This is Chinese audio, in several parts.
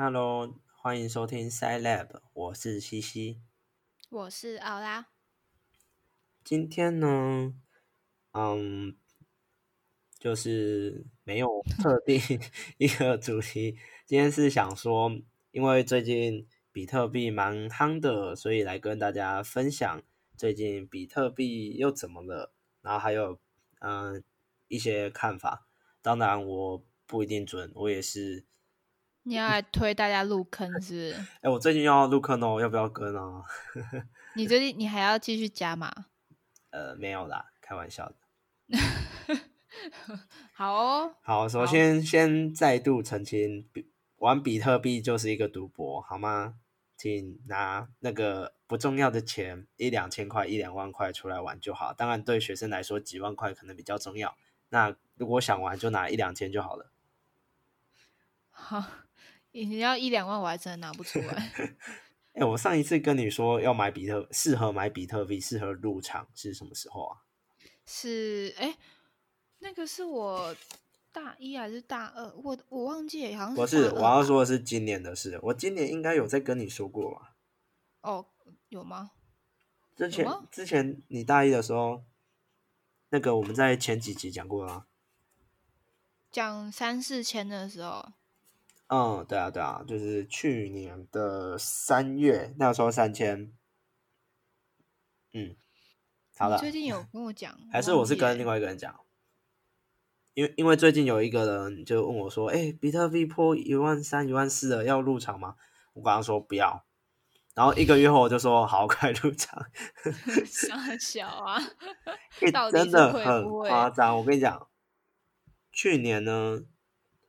Hello，欢迎收听 Sci Lab，我是西西。我是奥拉。今天呢，嗯，就是没有特 定一个主题。今天是想说，因为最近比特币蛮夯的，所以来跟大家分享最近比特币又怎么了，然后还有嗯一些看法。当然我不一定准，我也是。你要来推大家入坑是？哎，我最近要入坑哦，要不要跟啊？你最近你还要继续加码？呃，没有啦，开玩笑的。好哦。好，首先先再度澄清，玩比特币就是一个赌博，好吗？请拿那个不重要的钱，一两千块、一两万块出来玩就好。当然，对学生来说，几万块可能比较重要。那如果想玩，就拿一两千就好了。好。你要一两万，我还真的拿不出来。哎，我上一次跟你说要买比特，适合买比特币，适合入场是什么时候啊？是哎，那个是我大一还是大二？我我忘记，好像不是。我要说的是今年的事。我今年应该有在跟你说过吧？哦，有吗？之前之前你大一的时候，那个我们在前几集讲过了。讲三四千的时候。嗯，对啊，对啊，就是去年的三月，那时候三千。嗯，好了。最近有跟我讲，还是我是跟另外一个人讲？因为因为最近有一个人就问我说：“哎，比特币破一万三、一万四了，要入场吗？”我刚刚说不要，然后一个月后我就说：“好，快入场。”小小啊，真的很夸张。我跟你讲，去年呢，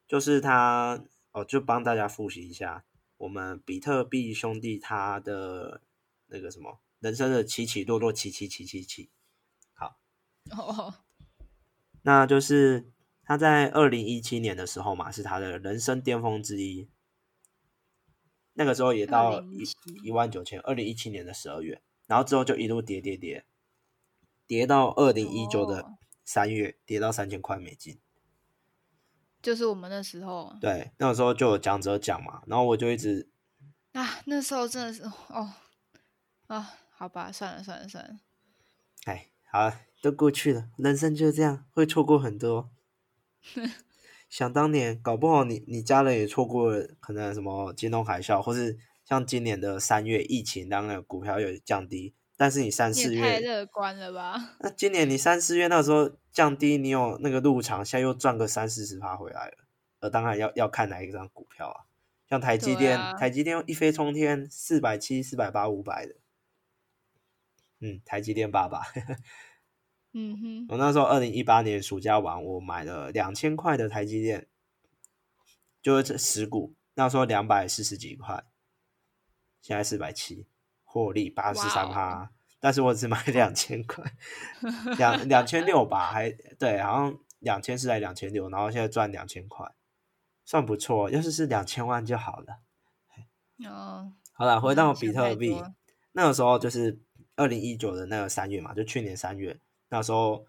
就是他。哦，就帮大家复习一下，我们比特币兄弟他的那个什么人生的起起落落，起起起起起。好，哦，那就是他在二零一七年的时候嘛，是他的人生巅峰之一。那个时候也到一一万九千，二零一七年的十二月，然后之后就一路跌跌跌，跌到二零一九的三月，跌到三千块美金。就是我们那时候，对，那时候就有讲者讲嘛，然后我就一直啊，那时候真的是哦啊，好吧，算了算了算了，哎，好了，都过去了，人生就是这样，会错过很多。想当年，搞不好你你家人也错过了，可能什么金融海啸，或是像今年的三月疫情，当然股票有降低。但是你三四月太乐观了吧？那今年你三四月那时候降低，你有那个入场，现在又赚个三四十趴回来了。呃，当然要要看哪一张股票啊？像台积电，台积电一飞冲天，四百七、四百八、五百的。嗯，台积电爸爸。嗯哼。我那时候二零一八年暑假玩，我买了两千块的台积电，就是这十股，那时候两百四十几块，现在四百七。获利八十三趴，但是我只买两千块，两两千六吧，还对，好像两千是在两千六，然后现在赚两千块，算不错。要是是两千万就好了。哦，好了，回到比特币，那个时候就是二零一九的那个三月嘛，就去年三月，那时候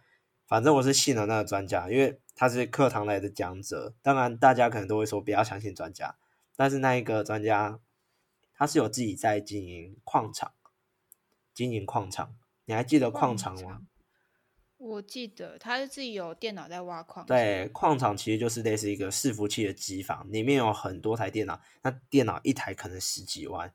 反正我是信了那个专家，因为他是课堂来的讲者。当然，大家可能都会说不要相信专家，但是那一个专家。他是有自己在经营矿场，经营矿场，你还记得矿场吗？我记得他是自己有电脑在挖矿。对，矿场其实就是类似一个伺服器的机房，里面有很多台电脑，那电脑一台可能十几万，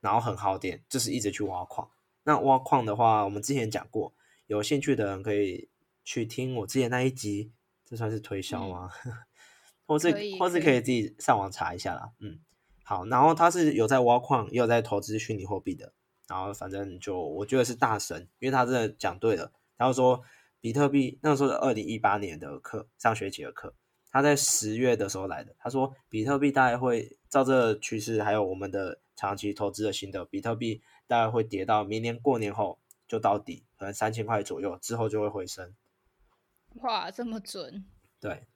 然后很耗电，就是一直去挖矿。那挖矿的话，我们之前讲过，有兴趣的人可以去听我之前那一集，这算是推销吗？或 是或是可以自己上网查一下啦，嗯。好，然后他是有在挖矿，也有在投资虚拟货币的。然后反正就我觉得是大神，因为他真的讲对了。然后说比特币那时候是二零一八年的课，上学期的课，他在十月的时候来的。他说比特币大概会照这个趋势，还有我们的长期投资的心得，比特币大概会跌到明年过年后就到底，可能三千块左右，之后就会回升。哇，这么准？对，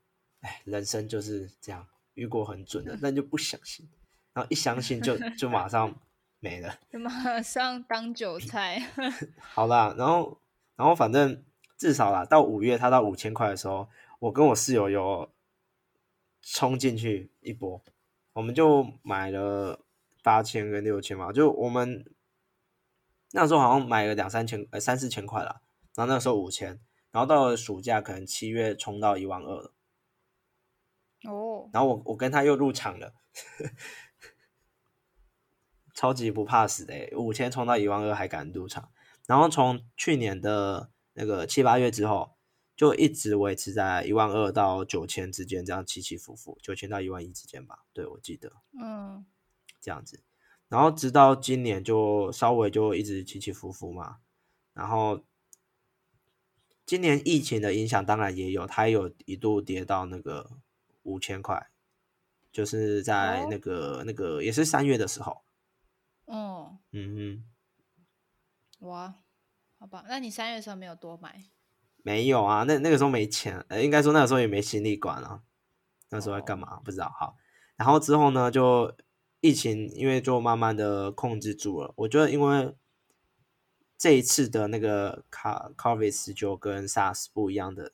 哎，人生就是这样，遇过很准的，但就不相信。然后一相信就就马上没了，马上当韭菜。好啦，然后然后反正至少啦，到五月他到五千块的时候，我跟我室友有冲进去一波，我我们就买了八千跟六千嘛，就我们那时候好像买了两三千，呃三四千块啦，然后那时候五千，然后到了暑假可能七月冲到一万二了，哦，然后我我跟他又入场了，超级不怕死的、欸，五千冲到一万二还敢入场，然后从去年的那个七八月之后，就一直维持在一万二到九千之间，这样起起伏伏，九千到一万一之间吧，对我记得嗯，这样子，然后直到今年就稍微就一直起起伏伏嘛，然后今年疫情的影响当然也有，它有一度跌到那个五千块，就是在哦。那个、那个也是三月的时候，哦，嗯哼，哇，好吧，那你三月的时候没有多买？没有啊，那那个时候没钱，呃，应该说那个时候也没心力管啊，那时候在干嘛、不知道。好，然后之后呢，就疫情因为就慢慢的控制住了，我觉得因为这一次的那个卡 COVID 十九跟 SARS 不一样的，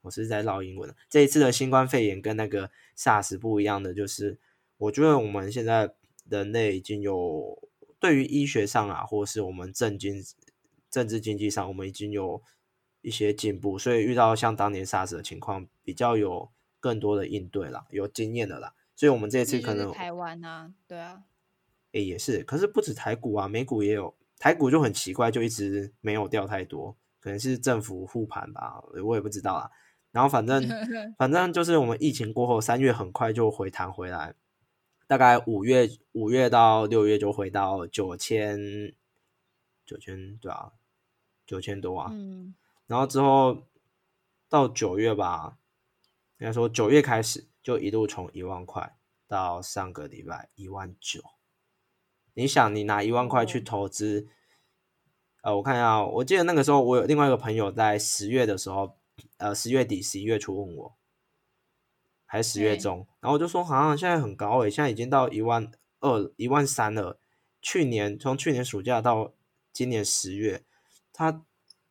我是在绕英文的。这一次的新冠肺炎跟那个 SARS 不一样的，就是我觉得我们现在人类已经有对于医学上啊，或是我们政经政治经济上，我们已经有一些进步，所以遇到像当年 SARS 的情况，比较有更多的应对啦，有经验的啦。所以我们这次可能台湾啊，对啊，诶、也是，可是不止台股啊，美股也有，台股就很奇怪，就一直没有掉太多，可能是政府护盘吧，我也不知道啊。然后反正 反正就是我们疫情过后，三月很快就回弹回来，大概五月五月到六月就回到九千九千对啊，九千多啊。嗯，然后之后到九月吧，应该说九月开始就一路从一万块到上个礼拜一万九。你想，你拿一万块去哦投资，呃，我看一下哦，我记得那个时候我有另外一个朋友在十月的时候，呃，十月底、十一月初问我，还是十月中，然后我就说好像现在很高诶，现在已经到一万二、一万三了。去年从去年暑假到今年十月，他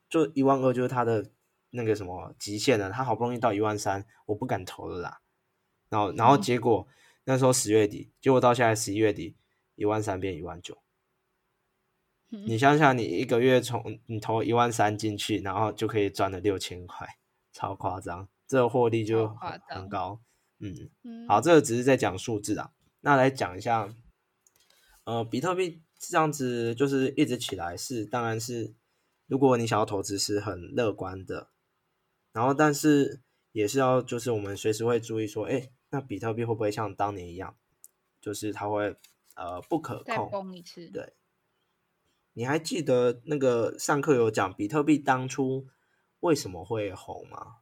就一万二就是他的那个什么极限了，他好不容易到一万三，我不敢投了啦。然后，然后嗯结果、那时候十月底，结果到现在十一月底，一万三变一万九。你想想，你一个月从你投一万三进去，然后就可以赚了六千块，超夸张，这个获利就很很高。嗯，嗯好，这个只是在讲数字啊。那来讲一下，呃，比特币这样子就是一直起来是，当然是如果你想要投资是很乐观的，然后但是也是要就是我们随时会注意说，哎，那比特币会不会像当年一样，就是它会呃不可控，崩一次，对你还记得那个上课有讲比特币当初为什么会红吗？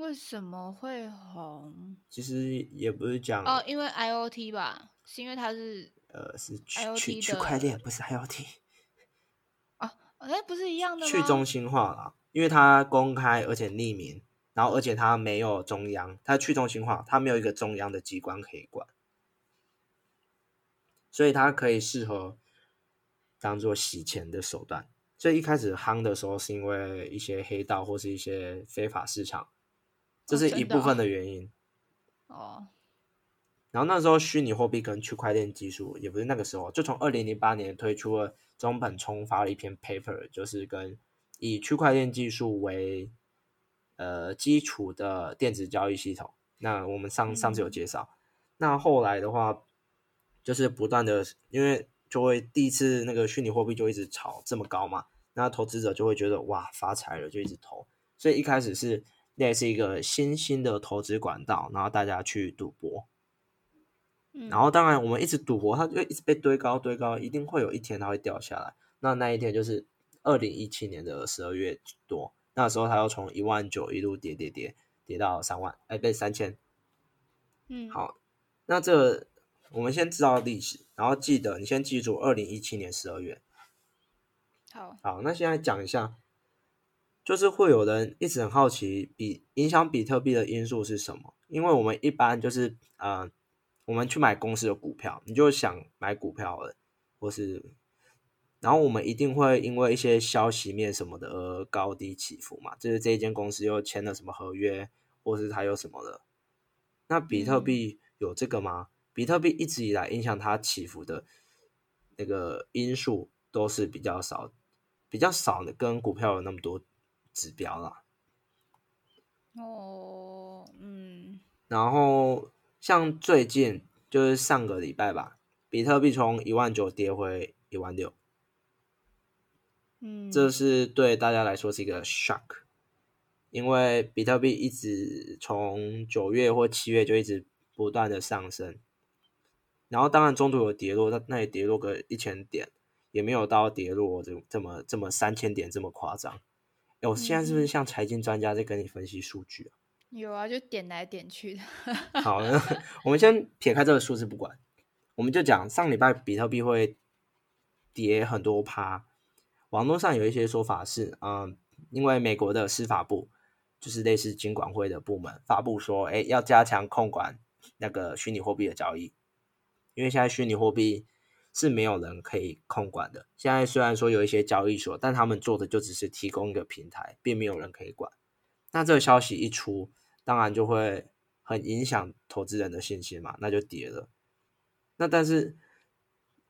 为什么会红？其实也不是讲哦，因为 IOT 吧，是因为它是呃是区 IoT 区区块链，不是 IoT，哦，哎，不是一样的吗？去中心化啦，因为它公开而且匿名，然后而且它没有中央，它去中心化，它没有一个中央的机关可以管，所以它可以适合当做洗钱的手段。所以一开始夯的时候，是因为一些黑道或是一些非法市场，这是一部分哦的原因。哦，然后那时候虚拟货币跟区块链技术也不是那个时候，就从二零零八年推出了中本聪发了一篇 paper，就是跟以区块链技术为呃基础的电子交易系统。那我们上上次有嗯介绍，那后来的话就是不断的，因为就会第一次那个虚拟货币就一直炒这么高嘛，那投资者就会觉得哇发财了，就一直投。所以一开始是类似一个新兴的投资管道，然后大家去赌博。嗯然后当然我们一直赌博，它就一直被堆高堆高，一定会有一天它会掉下来。那那一天就是二零一七年的十二月多，那时候它又从一万九一路跌跌跌跌到三万，哎，被三千。嗯，好，那这个我们先知道历史，然后记得你先记住二零一七年十二月。好，好，那现在讲一下，就是会有人一直很好奇比影响比特币的因素是什么？因为我们一般就是呃，我们去买公司的股票，你就想买股票了，或是，然后我们一定会因为一些消息面什么的而高低起伏嘛，就是这一间公司又签了什么合约，或是它有什么的。那比特嗯币有这个吗？比特币一直以来影响它起伏的那个因素都是比较少，比较少的，跟股票有那么多指标啦。哦，嗯，然后像最近就是上个礼拜吧，比特币从一万九跌回一万六，嗯，这是对大家来说是一个 shock，因为比特币一直从九月或七月就一直不断的上升，然后当然中途有跌落，那那也跌落个一千点，也没有到跌落这这么这么三千点这么夸张。哎，我现在是不是像财经专家在跟你分析数据啊？有啊，就点来点去的。好，我们先撇开这个数字不管，我们就讲上礼拜比特币会跌很多趴。网络上有一些说法是，嗯，因为美国的司法部就是类似金管会的部门发布说，哎，要加强控管那个虚拟货币的交易，因为现在虚拟货币。是没有人可以控管的。现在虽然说有一些交易所，但他们做的就只是提供一个平台，并没有人可以管。那这个消息一出，当然就会很影响投资人的信心嘛，那就跌了。那但是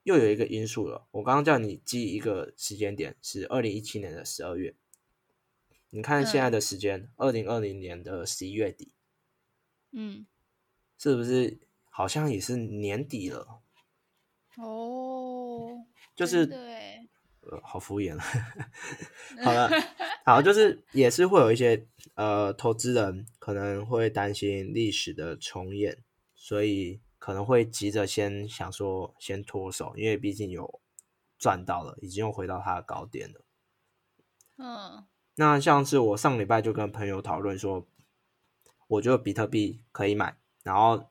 又有一个因素了，我刚刚叫你记一个时间点，是二零一七年的十二月。你看现在的时间，二零二零年的十一月底，嗯，是不是好像也是年底了？哦，就是对，呃，好敷衍了。好了，好，就是也是会有一些呃投资人可能会担心历史的重演，所以可能会急着先想说先脱手，因为毕竟有赚到了，已经又回到它的高点了。嗯，那像是我上礼拜就跟朋友讨论说，我觉得比特币可以买，然后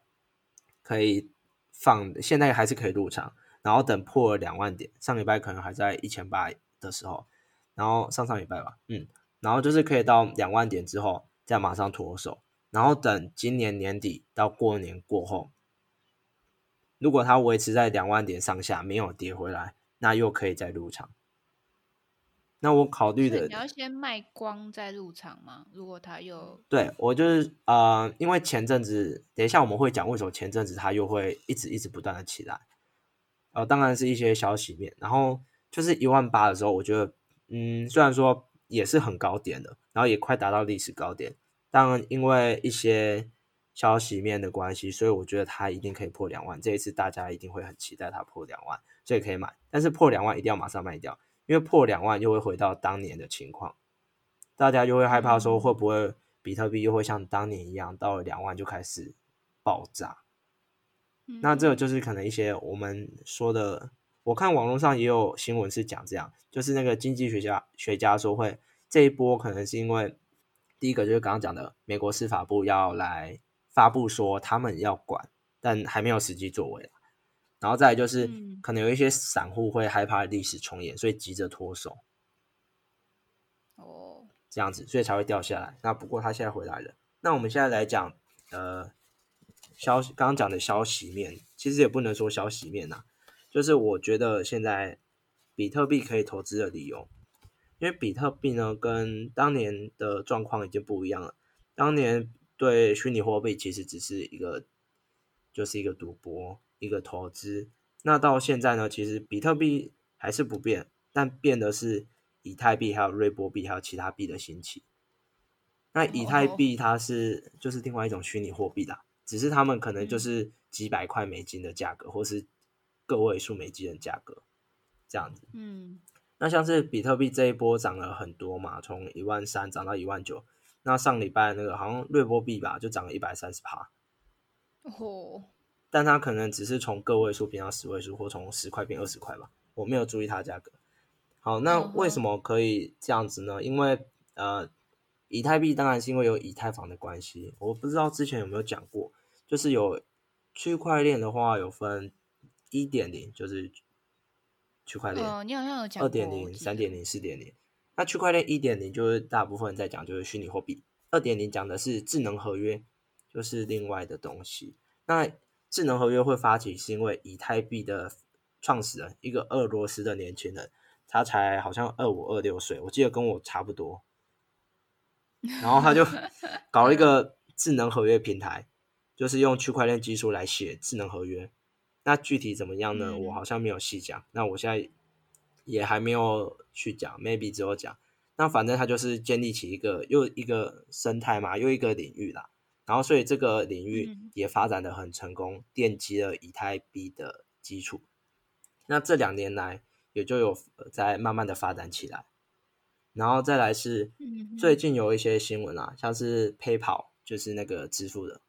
可以。放现在还是可以入场，然后等破了两万点，上礼拜可能还在一千八的时候，然后上上礼拜吧，嗯，然后就是可以到两万点之后再马上脱手，然后等今年年底到过年过后，如果它维持在两万点上下没有跌回来，那又可以再入场。那我考虑的，你要先卖光再入场吗？如果他又对我就是呃，因为前阵子，等一下我们会讲为什么前阵子它又会一直一直不断的起来，呃，当然是一些消息面，然后就是一万八的时候，我觉得嗯，虽然说也是很高点的，然后也快达到历史高点，但因为一些消息面的关系，所以我觉得它一定可以破两万，这一次大家一定会很期待它破两万，所以可以买，但是破两万一定要马上卖掉。因为破两万又会回到当年的情况，大家就会害怕说会不会比特币又会像当年一样到了两万就开始爆炸？那这个就是可能一些我们说的，我看网络上也有新闻是讲这样，就是那个经济学家学家说会这一波可能是因为第一个就是刚刚讲的美国司法部要来发布说他们要管，但还没有实际作为。然后再就是，可能有一些散户会害怕历史重演，所以急着脱手。哦，这样子，所以才会掉下来。那不过他现在回来了。那我们现在来讲，呃，消息刚刚讲的消息面，其实也不能说消息面呐，就是我觉得现在比特币可以投资的理由，因为比特币呢跟当年的状况已经不一样了。当年对虚拟货币其实只是一个，就是一个赌博。一个投资，那到现在呢，其实比特币还是不变，但变的是以太币、还有瑞波币、还有其他币的兴起。那以太币它是就是另外一种虚拟货币啦，只是他们可能就是几百块美金的价格，或是个位数美金的价格这样子。嗯，那像是比特币这一波涨了很多嘛，从一万三涨到一万九，那上礼拜那个好像瑞波币吧，就涨了一百三十趴。哦。但它可能只是从个位数变到十位数，或从十块变二十块吧。我没有注意它价格。好，那为什么可以这样子呢？因为呃，以太币当然是因为有以太坊的关系。我不知道之前有没有讲过，就是有区块链的话有分一点零，就是区块链。哦，你好像有讲二点零、三点零、四点零。那区块链一点零就是大部分在讲就是虚拟货币，二点零讲的是智能合约，就是另外的东西。那智能合约会发起，是因为以太币的创始人，一个俄罗斯的年轻人，他才好像二五二六岁，我记得跟我差不多。然后他就 搞了一个智能合约平台，就是用区块链技术来写智能合约。那具体怎么样呢？嗯我好像没有细讲。那我现在也还没有去讲，maybe 只有讲。那反正他就是建立起一个又一个生态嘛，又一个领域啦。然后所以这个领域嗯也发展的很成功，奠基了以太币的基础。那这两年来也就有呃在慢慢的发展起来。然后再来是嗯最近有一些新闻啊，像是 PayPal 就是那个支付的，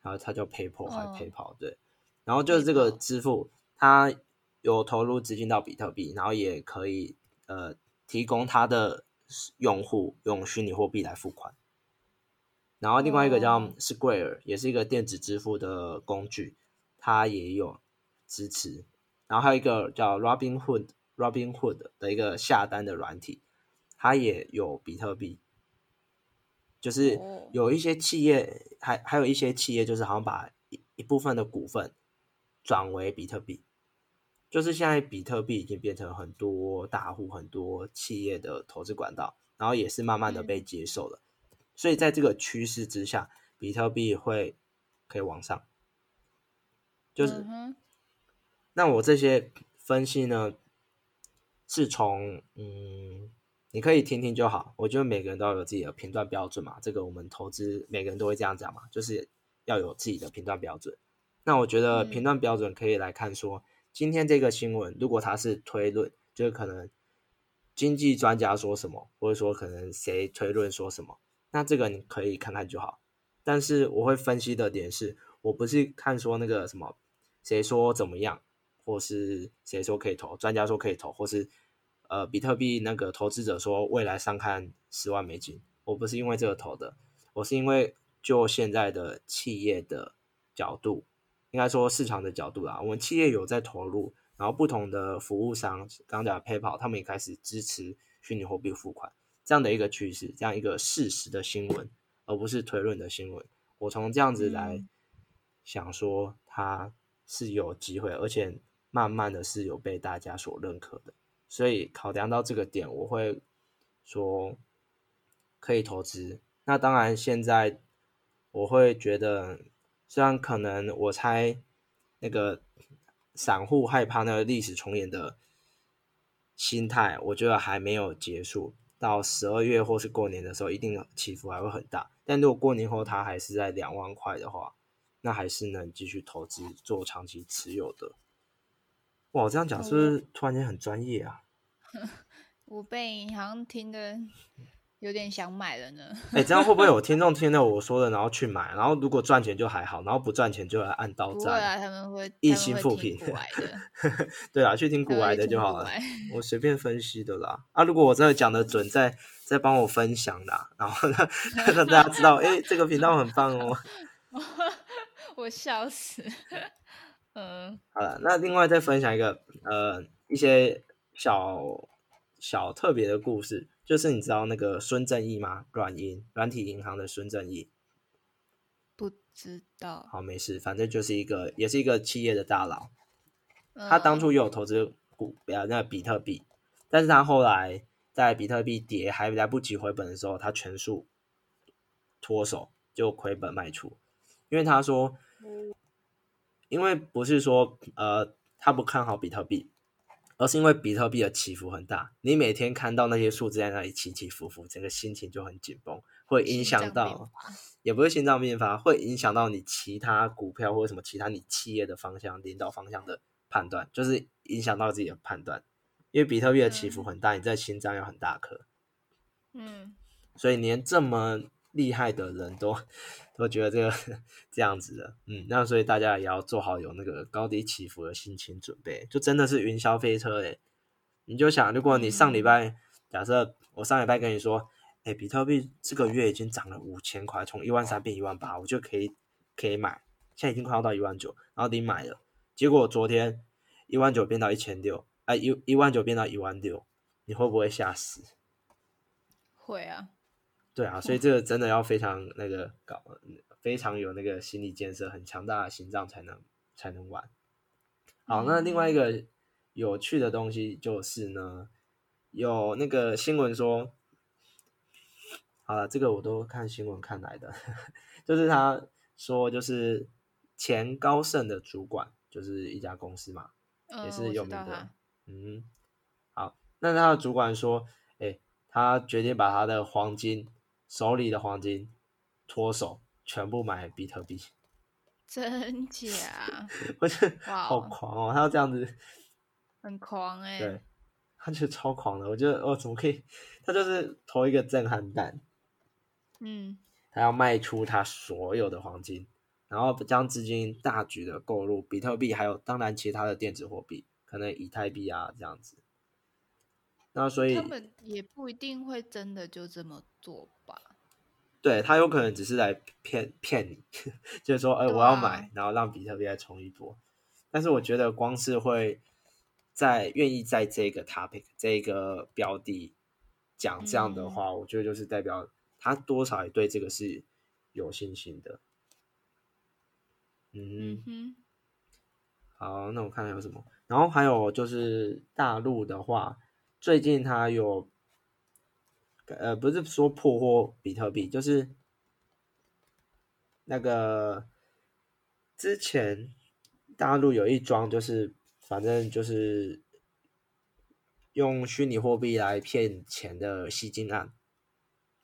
然后它叫 PayPal 还 PayPal 对，然后就是这个支付，它有投入资金到比特币，然后也可以呃提供它的用户用虚拟货币来付款。然后另外一个叫哦 Square，、也是一个电子支付的工具，它也有支持。然后还有一个叫 Robinhood Robinhood 的一个下单的软体，它也有比特币。就是哦有一些企业，还还有一些企业，就是好像把一一部分的股份转为比特币。就是现在比特币已经变成很多大户、很多企业的投资管道，然后也是慢慢的被接受了。所以在这个趋势之下，比特币会可以往上。就是、嗯那我这些分析呢，是从嗯，你可以听听就好。我觉得每个人都要有自己的评断标准嘛，这个我们投资每个人都会这样讲嘛，就是要有自己的评断标准。那我觉得嗯评断标准可以来看说，今天这个新闻如果它是推论，就是可能经济专家说什么，或者说可能谁推论说什么，那这个你可以看看就好。但是我会分析的点是，我不是看说那个什么谁说怎么样，或是谁说可以投，专家说可以投，或是呃比特币那个投资者说未来上看十万美金，我不是因为这个投的，我是因为就现在的企业的角度，应该说市场的角度啦，我们企业有在投入，然后不同的服务商，刚刚讲的 PayPal，他们也开始支持虚拟货币付款，这样的一个趋势，这样一个事实的新闻，而不是推论的新闻。我从这样子来嗯想说，它是有机会，而且慢慢的是有被大家所认可的。所以考量到这个点，我会说可以投资。那当然，现在我会觉得，虽然可能我猜那个散户害怕那个历史重演的心态，我觉得还没有结束。到十二月或是过年的时候，一定起伏还会很大。但如果过年后它还是在两万块的话，那还是能继续投资做长期持有的。哇，我这样讲是不是突然间很专业啊？我被你好像听的有点想买了呢。哎、这样会不会有 听众听到我说的，然后去买，然后如果赚钱就还好，然后不赚钱就来按刀赞？不会啊，他们会一心复评 对啊，去听古癌他们会听的就好了。我随便分析的啦。啊，如果我真的讲的准，再再帮我分享啦，然后让让大家知道，哎、这个频道很棒哦。我笑死。嗯好了，那另外再分享一个呃一些小小特别的故事，就是你知道那个孙正义吗？软银软体银行的孙正义。不知道。好，没事，反正就是一个也是一个企业的大佬。他嗯当初也有投资股呃那个比特币，但是他后来在比特币跌还来不及回本的时候，他全数脱手就亏本卖出，因为他说，因为不是说呃他不看好比特币，而是因为比特币的起伏很大，你每天看到那些数字在那里起起伏伏，整个心情就很紧绷，会影响到。也不是心脏病发，会影响到你其他股票或者什么其他你企业的方向、领导方向的判断，就是影响到自己的判断。因为比特币的起伏很大，你在心脏要很大颗，嗯，所以连这么厉害的人都都觉得这个这样子的，嗯，那所以大家也要做好有那个高低起伏的心情准备，就真的是云霄飞车诶、你就想，如果你上礼拜，假设我上礼拜跟你说，哎、比特币这个月已经涨了五千块，从一万三变一万八，我就可以可以买，现在已经快要到一万九，然后你买了，结果昨天一万九变到一千六，哎，一一万九变到一万六，你会不会吓死？会啊。对啊，所以这个真的要非常那个搞，非常有那个心理建设，很强大的心脏才能才能玩。好，那另外一个有趣的东西就是呢，有那个新闻说，好了，这个我都看新闻看来的，就是他说就是前高盛的主管，就是一家公司嘛，嗯，也是有名的。嗯，好，那他的主管说，哎，他决定把他的黄金手里的黄金脱手，全部买比特币。真假？我觉得哇哦好狂哦，他要这样子，很狂哎、对，他就超狂的。我觉得哦，怎么可以？他就是投一个震撼弹，嗯，他要卖出他所有的黄金，然后将资金大举的购入比特币，还有当然其他的电子货币，可能以太币啊这样子。那所以他们也不一定会真的就这么做吧？对他有可能只是来骗骗你，就是说，哎、对我要啊买，然后让比特币再冲一波。但是我觉得光是会在愿意在这个 topic 这个标的讲这样的嗯话，我觉得就是代表他多少也对这个是有信心的。嗯嗯，哼，好，那我看看有什么，然后还有就是大陆的话，最近它有，呃，不是说破获比特币，就是那个之前大陆有一桩，就是反正就是用虚拟货币来骗钱的吸金案，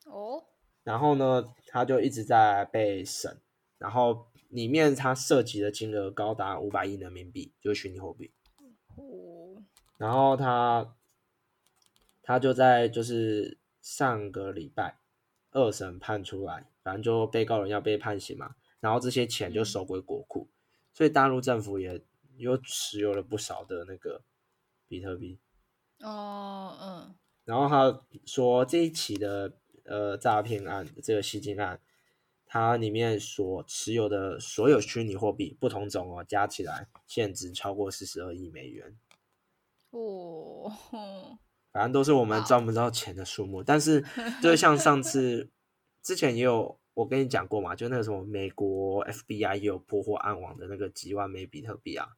哦，然后呢，他就一直在被审，然后里面他涉及的金额高达五百亿人民币，就是虚拟货币。哦，然后他他就在就是上个礼拜二审判出来，反正就被告人要被判刑嘛，然后这些钱就嗯收归国库，所以大陆政府也又持有了不少的那个比特币。哦，嗯，然后他说这一起的呃诈骗案，这个吸金案，它里面所持有的所有虚拟货币不同种哦，加起来现值超过四十二亿美元。哦，哼反正都是我们赚不到钱的数目。但是，就像上次之前也有我跟你讲过嘛，就那个什么美国 FBI 也有破获暗网的那个几万枚比特币啊。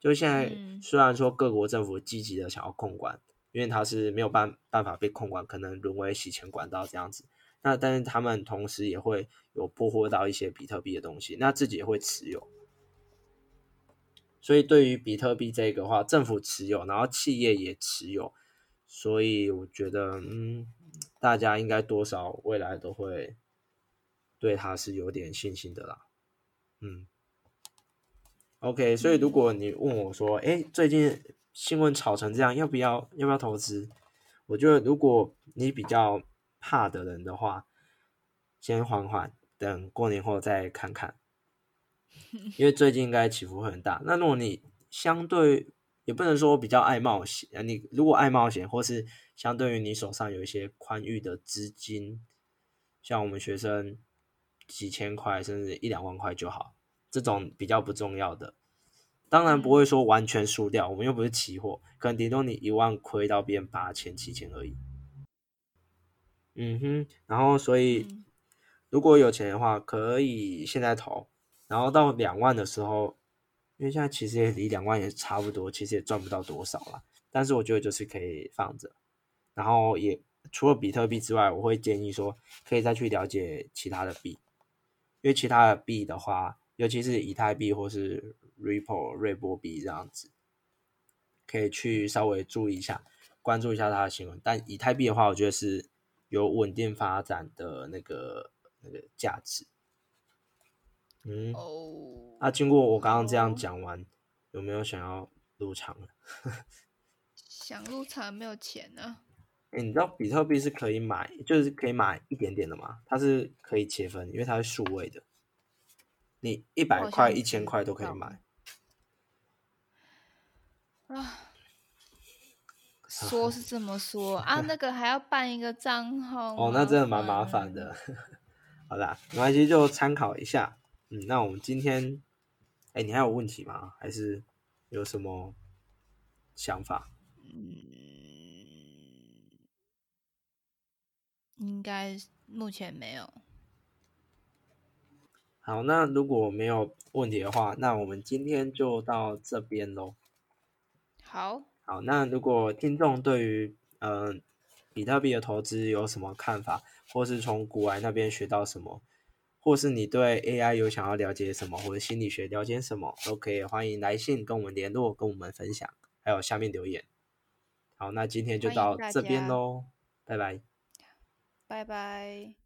就现在嗯虽然说各国政府积极的想要控管，因为它是没有办办法被控管，可能沦为洗钱管道这样子。那但是他们同时也会有破获到一些比特币的东西，那自己也会持有。所以对于比特币这个话，政府持有，然后企业也持有，所以我觉得，嗯，大家应该多少未来都会对它是有点信心的啦。嗯，OK，所以如果你问我说，哎，最近新闻炒成这样，要不要要不要投资？我觉得如果你比较怕的人的话，先缓缓，等过年后再看看。因为最近应该起伏会很大。那如果你相对也不能说比较爱冒险，啊你如果爱冒险，或是相对于你手上有一些宽裕的资金，像我们学生几千块甚至一两万块就好，这种比较不重要的。当然不会说完全输掉，我们又不是期货，可能顶多你一万亏到变八千、七千而已。嗯哼，然后所以嗯如果有钱的话，可以现在投，然后到两万的时候，因为现在其实也离两万也差不多，其实也赚不到多少啦。但是我觉得就是可以放着，然后也除了比特币之外，我会建议说可以再去了解其他的币，因为其他的币的话，尤其是以太币或是 Ripple 瑞波币这样子，可以去稍微注意一下，关注一下它的新闻。但以太币的话，我觉得是有稳定发展的那个那个价值。嗯，哦，那、经过我刚刚这样讲完，有没有想要入场了？想入场没有钱呢、哎、你知道比特币是可以买，就是可以买一点点的嘛？它是可以切分，因为它是数位的，你一百好块、像一千知块都可以买。啊。说是这么说啊，那个还要办一个账号哦，那真的蛮麻烦烦的。好啦，没关系，就参考一下。嗯，那我们今天，哎、你还有问题吗？还是有什么想法？嗯，应该目前没有。好，那如果没有问题的话，那我们今天就到这边喽。好，好，那如果听众对于嗯、呃比特币的投资有什么看法，或是从古玩那边学到什么，或是你对 AI 有想要了解什么，或者心理学了解什么，都可以欢迎来信跟我们联络，跟我们分享，还有下面留言。好，那今天就到这边喽，拜拜，拜拜。